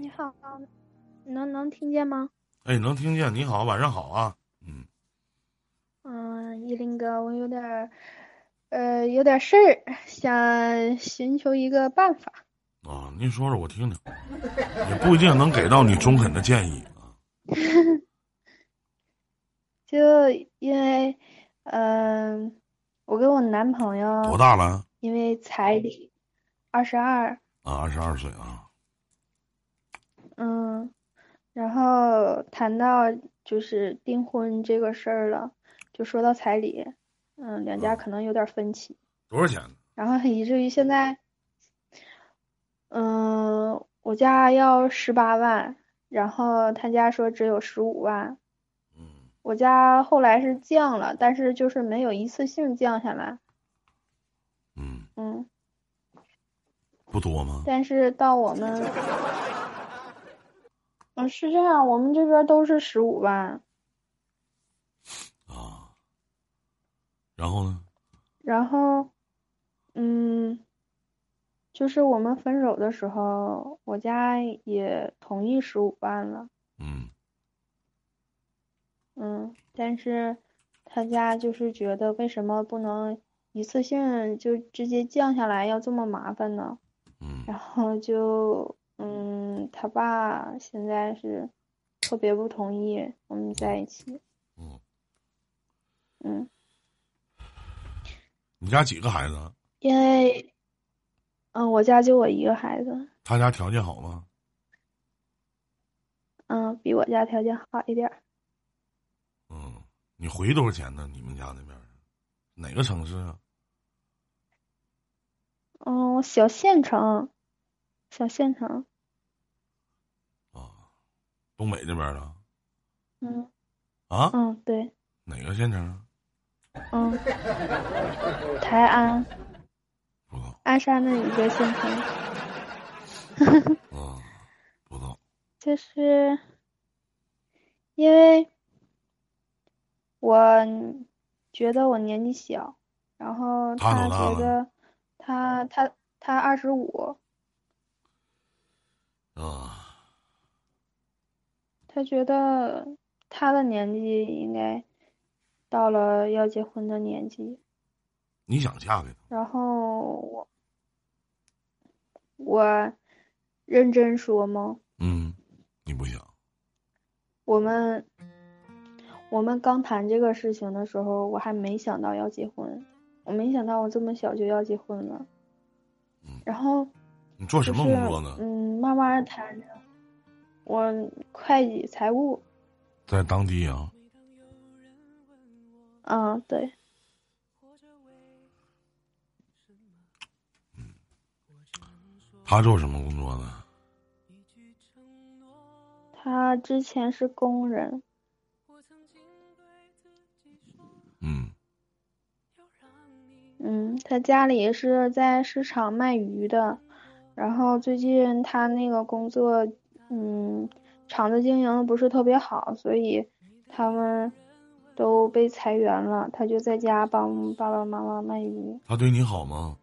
你好，能能听见吗？哎，能听见。你好，晚上好啊。嗯。嗯，依林哥，我有点呃，有点事儿，想寻求一个办法。啊，您说说我听听，也不一定能给到你中肯的建议啊。就因为，嗯，我跟我男朋友多大了？因为彩礼，二十二。啊，二十二岁啊。嗯，然后谈到就是订婚这个事儿了，就说到彩礼，嗯，两家可能有点分歧。多少钱？然后以至于现在，嗯，我家要十八万，然后他家说只有十五万。嗯。我家后来是降了，但是就是没有一次性降下来。嗯。嗯。不多吗？但是到我们。嗯，是这样，我们这边都是十五万。啊，然后呢？然后，嗯，就是我们分手的时候，我家也同意十五万了。嗯。嗯，但是他家就是觉得为什么不能一次性就直接降下来，要这么麻烦呢？嗯。然后就。嗯，他爸现在是特别不同意我们在一起。嗯。嗯。你家几个孩子？因为，嗯，我家就我一个孩子。他家条件好吗？嗯，比我家条件好一点。嗯，你回多少钱呢？你们家那边哪个城市啊？嗯，小县城，小县城。东北这边的，嗯，啊，嗯，对，哪个县城？嗯，台安，不知道，鞍山的一个县城。嗯，不知道。就是因为我觉得我年纪小，然后他觉得他他他二十五。啊。他觉得他的年纪应该到了要结婚的年纪。你想嫁给他？然后我我认真说吗？嗯，你不想。我们我们刚谈这个事情的时候，我还没想到要结婚，我没想到我这么小就要结婚了。嗯。然后你做什么工作呢？嗯，慢慢谈着。我会计财务，在当地啊。嗯，对。嗯，他做什么工作的？他之前是工人。嗯。嗯，他家里是在市场卖鱼的，然后最近他那个工作。嗯，厂子经营不是特别好，所以他们都被裁员了。他就在家帮爸爸妈妈卖鱼。他对你好吗？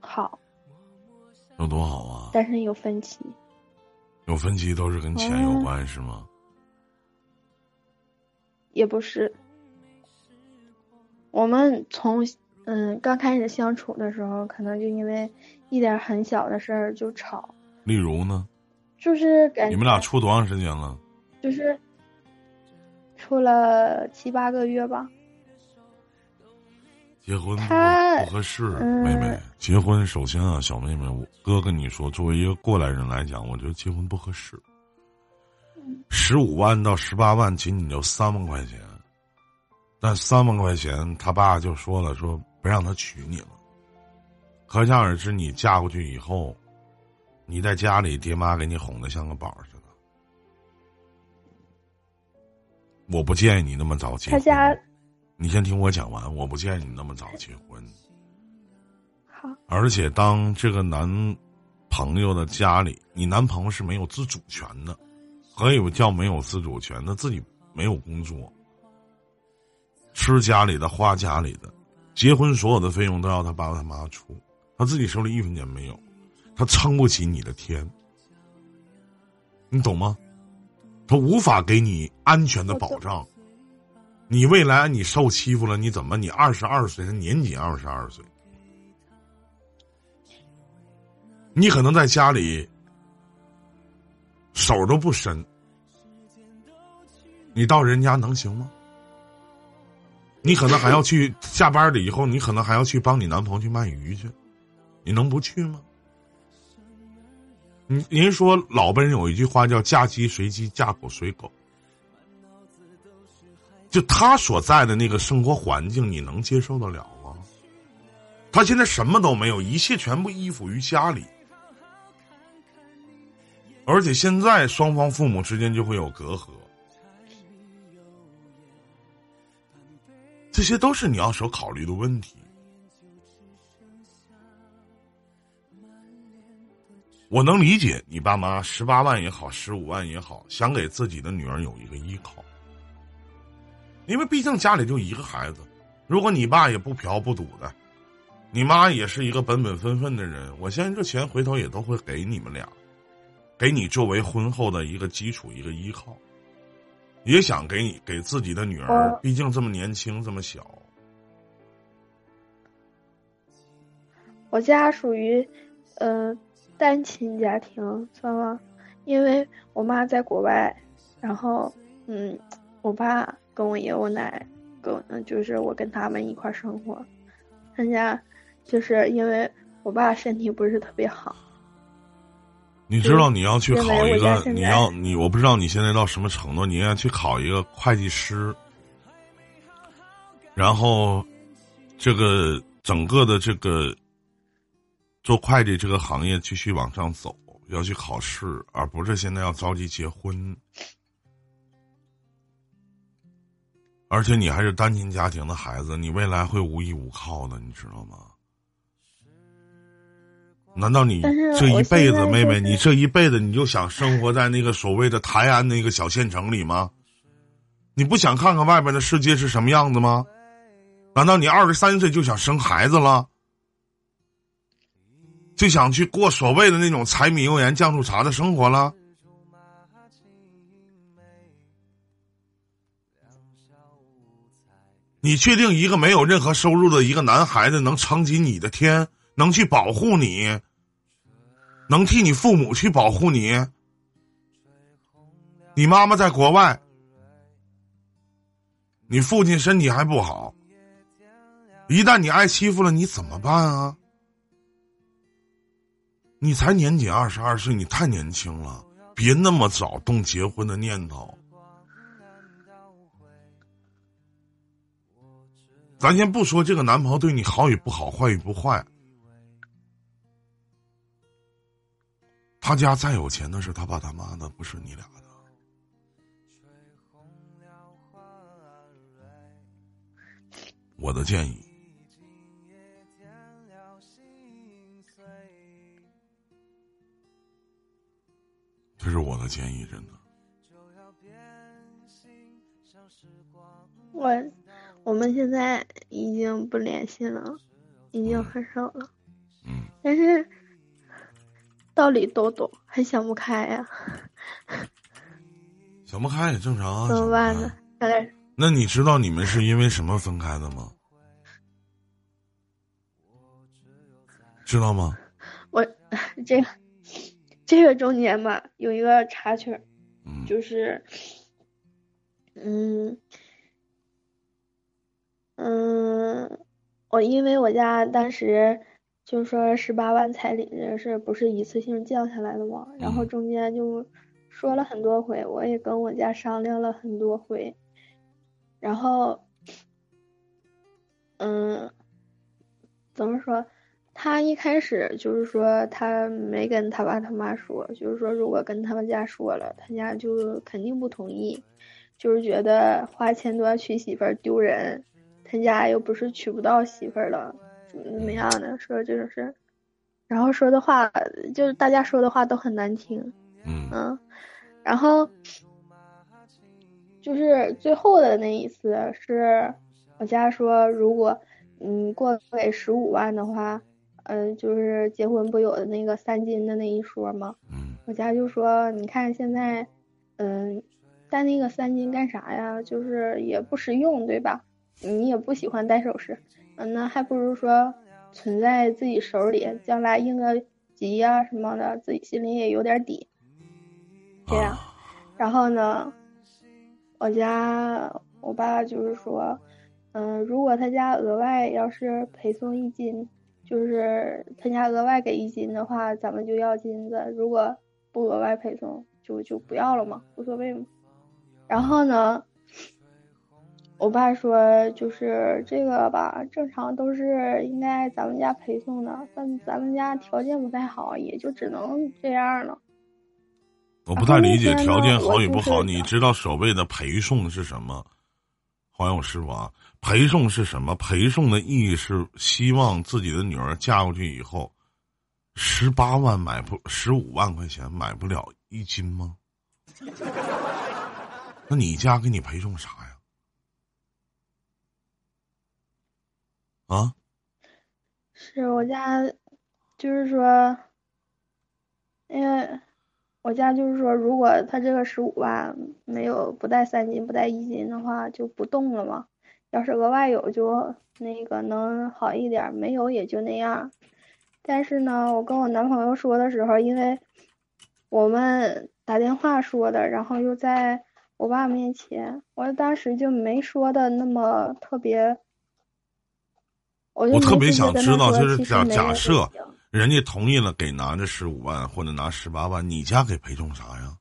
好。有多好啊？但是有分歧。有分歧都是跟钱有关是吗？也不是。我们从嗯刚开始相处的时候，可能就因为。一点很小的事儿就吵，例如呢？就是感你们俩处多长时间了？就是处了七八个月吧。结婚不合适，妹妹。结婚首先啊，小妹妹，我哥跟你说，作为一个过来人来讲，我觉得结婚不合适。十五万到十八万，仅仅就三万块钱，但三万块钱，他爸就说了，说不让他娶你了。可想而知，你嫁过去以后，你在家里，爹妈给你哄的像个宝似的。我不建议你那么早结婚。他家，你先听我讲完。我不建议你那么早结婚。好。而且，当这个男朋友的家里，你男朋友是没有自主权的。何以叫没有自主权？他自己没有工作，吃家里的，花家里的，结婚所有的费用都要他爸爸他妈出。他自己手里一分钱没有，他撑不起你的天，你懂吗？他无法给你安全的保障。你未来你受欺负了，你怎么？你二十二岁，他年仅二十二岁，你可能在家里手都不伸，你到人家能行吗？你可能还要去下班了以后，你可能还要去帮你男朋友去卖鱼去，你能不去吗？你您说老辈人有一句话叫“嫁鸡随鸡，嫁狗随狗”，就他所在的那个生活环境，你能接受得了吗？他现在什么都没有，一切全部依附于家里，而且现在双方父母之间就会有隔阂。这些都是你要所考虑的问题。我能理解你爸妈十八万也好，十五万也好，想给自己的女儿有一个依靠，因为毕竟家里就一个孩子。如果你爸也不嫖不赌的，你妈也是一个本本分分的人，我相信这钱回头也都会给你们俩，给你作为婚后的一个基础，一个依靠。也想给你给自己的女儿，毕竟这么年轻，这么小。我家属于，呃，单亲家庭，算吗？因为我妈在国外，然后，嗯，我爸跟我爷我奶跟，就是我跟他们一块生活。人家就是因为我爸身体不是特别好。你知道你要去考一个，你要你我不知道你现在到什么程度，你应该去考一个会计师，然后这个整个的这个做会计这个行业继续往上走，要去考试，而不是现在要着急结婚，而且你还是单亲家庭的孩子，你未来会无依无靠的，你知道吗？难道你这一辈子，妹妹，你这一辈子你就想生活在那个所谓的台安那个小县城里吗？你不想看看外边的世界是什么样子吗？难道你二十三岁就想生孩子了？就想去过所谓的那种柴米油盐酱醋茶的生活了？你确定一个没有任何收入的一个男孩子能撑起你的天，能去保护你？能替你父母去保护你，你妈妈在国外，你父亲身体还不好，一旦你挨欺负了，你怎么办啊？你才年仅二十二岁，你太年轻了，别那么早动结婚的念头。咱先不说这个男朋友对你好与不好，坏与不坏。他家再有钱，那是他爸他妈的，不是你俩的。我的建议，这是我的建议，真的。我我们现在已经不联系了，已经很少了。嗯。但是。道理都懂，还想不开呀？想不开也正常啊。怎么办呢？那你知道你们是因为什么分开的吗？知道吗？我这个这个中间吧，有一个插曲，就是，嗯嗯，我因为我家当时。就说十八万彩礼这事不是一次性降下来的吗？然后中间就说了很多回，我也跟我家商量了很多回，然后，嗯，怎么说？他一开始就是说他没跟他爸他妈说，就是说如果跟他们家说了，他家就肯定不同意，就是觉得花钱多娶媳妇儿丢人，他家又不是娶不到媳妇儿了。怎么样的说这种事，然后说的话就是大家说的话都很难听，嗯，然后就是最后的那一次是我家说，如果嗯过给十五万的话，嗯，就是结婚不有的那个三金的那一说吗？嗯，我家就说，你看现在，嗯，戴那个三金干啥呀？就是也不实用，对吧？你也不喜欢戴首饰，嗯，那还不如说存在自己手里，将来应个急呀什么的，自己心里也有点底。这样，然后呢，我家我爸就是说，嗯，如果他家额外要是陪送一金。就是他家额外给一金的话，咱们就要金子；如果不额外陪送，就就不要了嘛，无所谓嘛。然后呢，我爸说，就是这个吧，正常都是应该咱们家陪送的，但咱们家条件不太好，也就只能这样了。我不太理解条件好与不好，你知道所谓的陪送是什么？欢迎我师傅啊！陪送是什么？陪送的意义是希望自己的女儿嫁过去以后，十八万买不十五万块钱买不了一斤吗？那你家给你陪送啥呀？啊？是我家，就是说，因为。我家就是说，如果他这个十五万没有不带三金不带一金的话，就不动了嘛。要是额外有，就那个能好一点；没有也就那样。但是呢，我跟我男朋友说的时候，因为我们打电话说的，然后又在我爸面前，我当时就没说的那么特别。我我特别想知道，就是假假设。人家同意了，给拿着十五万或者拿十八万，你家给赔送啥呀？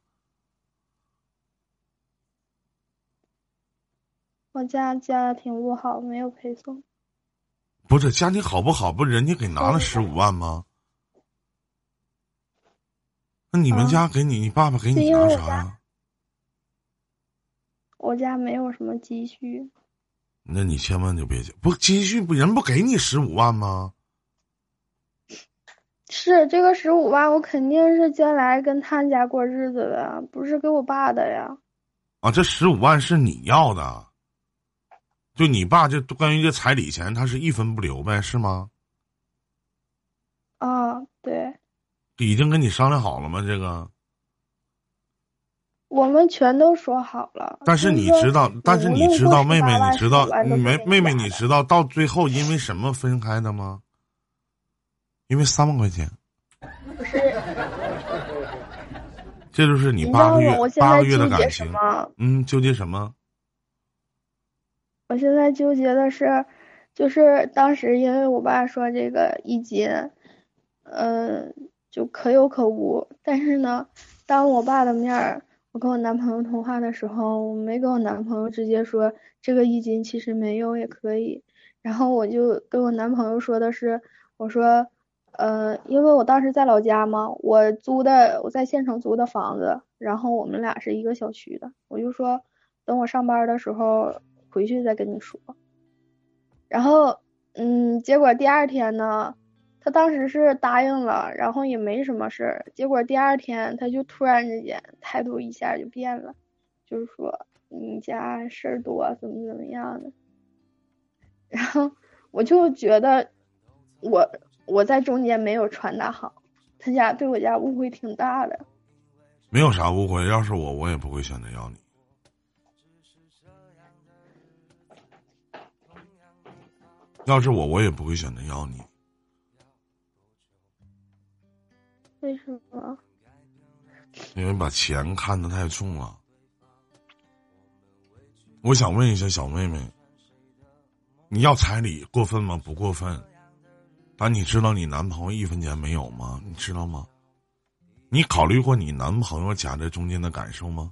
我家家庭不好，没有陪送。不是家庭好不好？不，人家给拿了十五万吗？那你们家给你，你爸爸给你拿啥呀？我家没有什么积蓄。那你千万就别不积蓄不人不给你十五万吗？是这个十五万，我肯定是将来跟他家过日子的，不是给我爸的呀。啊，这十五万是你要的，就你爸这关于这彩礼钱，他是一分不留呗，是吗？啊，对。已经跟你商量好了吗？这个？我们全都说好了。但是你知道，但是你知道，妹妹，你知道，你没妹妹，你知道到最后因为什么分开的吗？因为三万块钱，不是，这就是你八个月八个月的感情。嗯，纠结什么？我现在纠结的是，就是当时因为我爸说这个一斤，嗯，就可有可无。但是呢，当我爸的面儿，我跟我男朋友通话的时候，我没跟我男朋友直接说这个一金其实没有也可以。然后我就跟我男朋友说的是，我说。呃，因为我当时在老家嘛，我租的我在县城租的房子，然后我们俩是一个小区的，我就说等我上班的时候回去再跟你说。然后，嗯，结果第二天呢，他当时是答应了，然后也没什么事儿，结果第二天他就突然之间态度一下就变了，就是说你家事儿多，怎么怎么样的。然后我就觉得我。我在中间没有传达好，他家对我家误会挺大的。没有啥误会，要是我，我也不会选择要你。要是我，我也不会选择要你。为什么？因为把钱看得太重了。我想问一下小妹妹，你要彩礼过分吗？不过分。但你知道你男朋友一分钱没有吗？你知道吗？你考虑过你男朋友夹在中间的感受吗？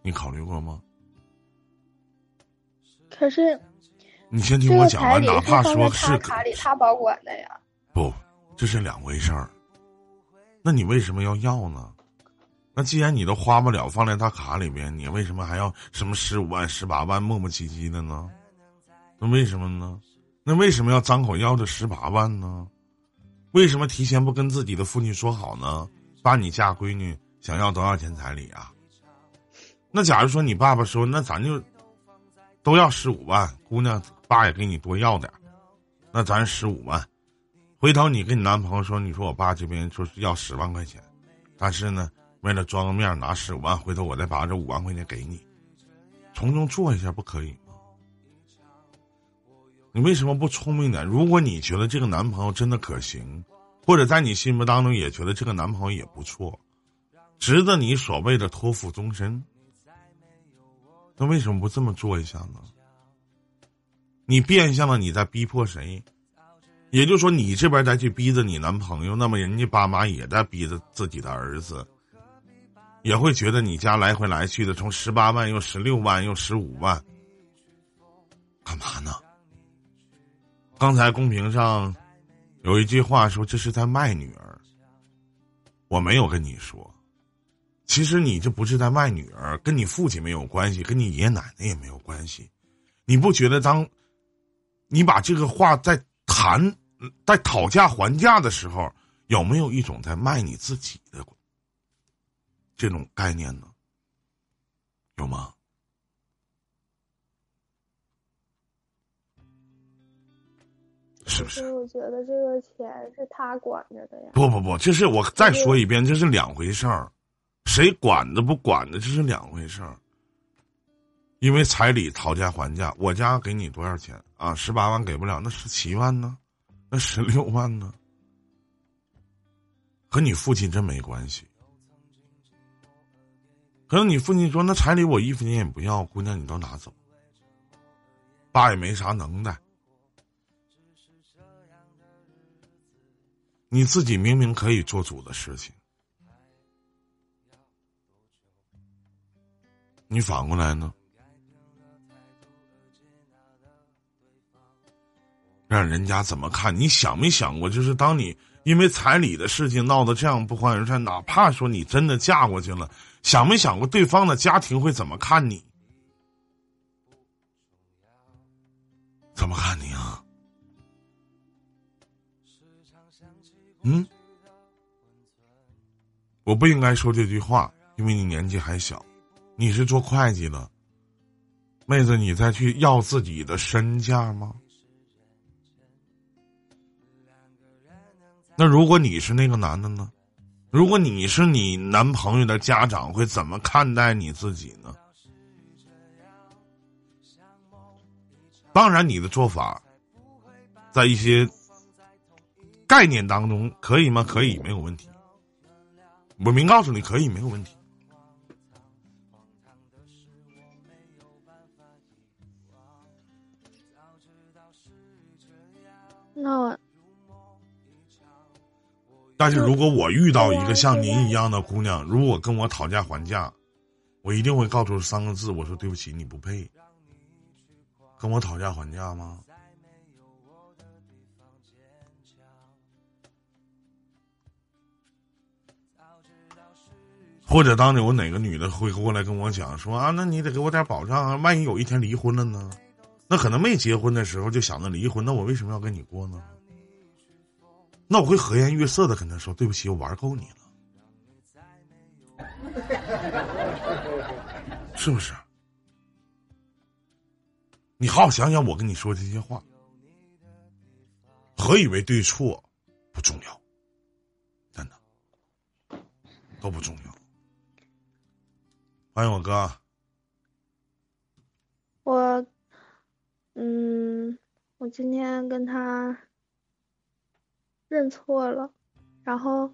你考虑过吗？可是，你先听我讲完，哪怕说是卡里他保管的呀。不，这是两回事儿。那你为什么要要呢？那既然你都花不了，放在他卡里边，你为什么还要什么十五万、十八万磨磨唧唧的呢？那为什么呢？那为什么要张口要这十八万呢？为什么提前不跟自己的父亲说好呢？把你嫁闺女想要多少钱彩礼啊？那假如说你爸爸说，那咱就都要十五万，姑娘爸也给你多要点那咱十五万，回头你跟你男朋友说，你说我爸这边就是要十万块钱，但是呢，为了装个面拿十五万，回头我再把这五万块钱给你，从中做一下不可以吗？你为什么不聪明点？如果你觉得这个男朋友真的可行，或者在你心目当中也觉得这个男朋友也不错，值得你所谓的托付终身，那为什么不这么做一下呢？你变相的你在逼迫谁？也就是说，你这边再去逼着你男朋友，那么人家爸妈也在逼着自己的儿子，也会觉得你家来回来去的，从十八万又十六万又十五万，干嘛呢？刚才公屏上有一句话说这是在卖女儿，我没有跟你说，其实你这不是在卖女儿，跟你父亲没有关系，跟你爷爷奶奶也没有关系，你不觉得当？你把这个话在谈、在讨价还价的时候，有没有一种在卖你自己的这种概念呢？有吗？是不是？我觉得这个钱是他管着的呀。不不不，这是我再说一遍，这是两回事儿，谁管的不管的，这是两回事儿。因为彩礼讨价还价，我家给你多少钱啊？十八万给不了，那十七万呢？十六万呢？和你父亲真没关系。可能你父亲说：“那彩礼我一分钱也不要，姑娘你都拿走。”爸也没啥能耐。你自己明明可以做主的事情，你反过来呢？让人家怎么看？你想没想过，就是当你因为彩礼的事情闹得这样不欢而散，哪怕说你真的嫁过去了，想没想过对方的家庭会怎么看你？怎么看你啊？嗯，我不应该说这句话，因为你年纪还小，你是做会计的，妹子，你再去要自己的身价吗？那如果你是那个男的呢？如果你是你男朋友的家长，会怎么看待你自己呢？当然，你的做法，在一些概念当中可以吗？可以，没有问题。我明告诉你，可以，没有问题。那我。但是如果我遇到一个像您一样的姑娘，如果跟我讨价还价，我一定会告诉三个字：我说对不起，你不配。跟我讨价还价吗？或者当有哪个女的会过来跟我讲说啊，那你得给我点保障啊，万一有一天离婚了呢？那可能没结婚的时候就想着离婚，那我为什么要跟你过呢？那我会和颜悦色的跟他说：“对不起，我玩够你了，是不是？你好好想想，我跟你说这些话，何以为对错不重要，真的都不重要。欢迎我哥，我，嗯，我今天跟他。”认错了，然后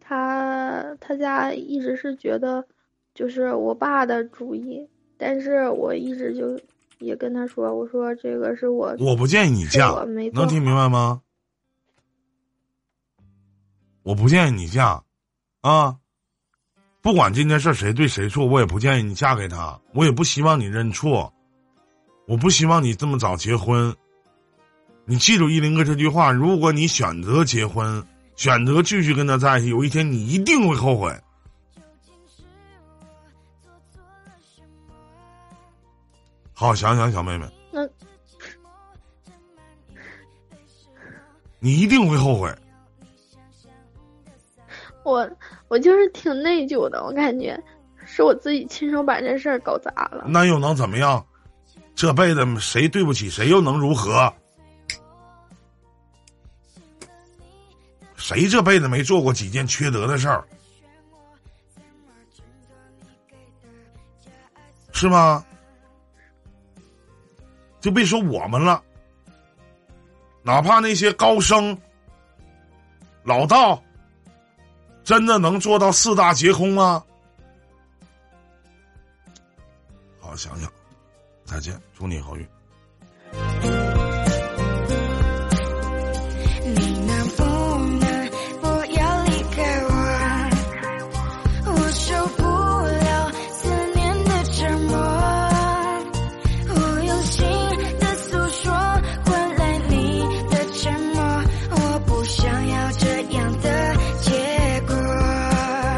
他他家一直是觉得就是我爸的主意，但是我一直就也跟他说，我说这个是我我不建议你嫁，能听明白吗？我不建议你嫁，啊，不管这件事谁对谁错，我也不建议你嫁给他，我也不希望你认错，我不希望你这么早结婚。你记住依林哥这句话：如果你选择结婚，选择继续跟他在一起，有一天你一定会后悔。好好想想，小妹妹。那，你一定会后悔。我我就是挺内疚的，我感觉是我自己亲手把这事儿搞砸了。那又能怎么样？这辈子谁对不起谁，又能如何？谁这辈子没做过几件缺德的事儿？是吗？就别说我们了，哪怕那些高僧、老道，真的能做到四大皆空吗？好好想想。再见，祝你好运。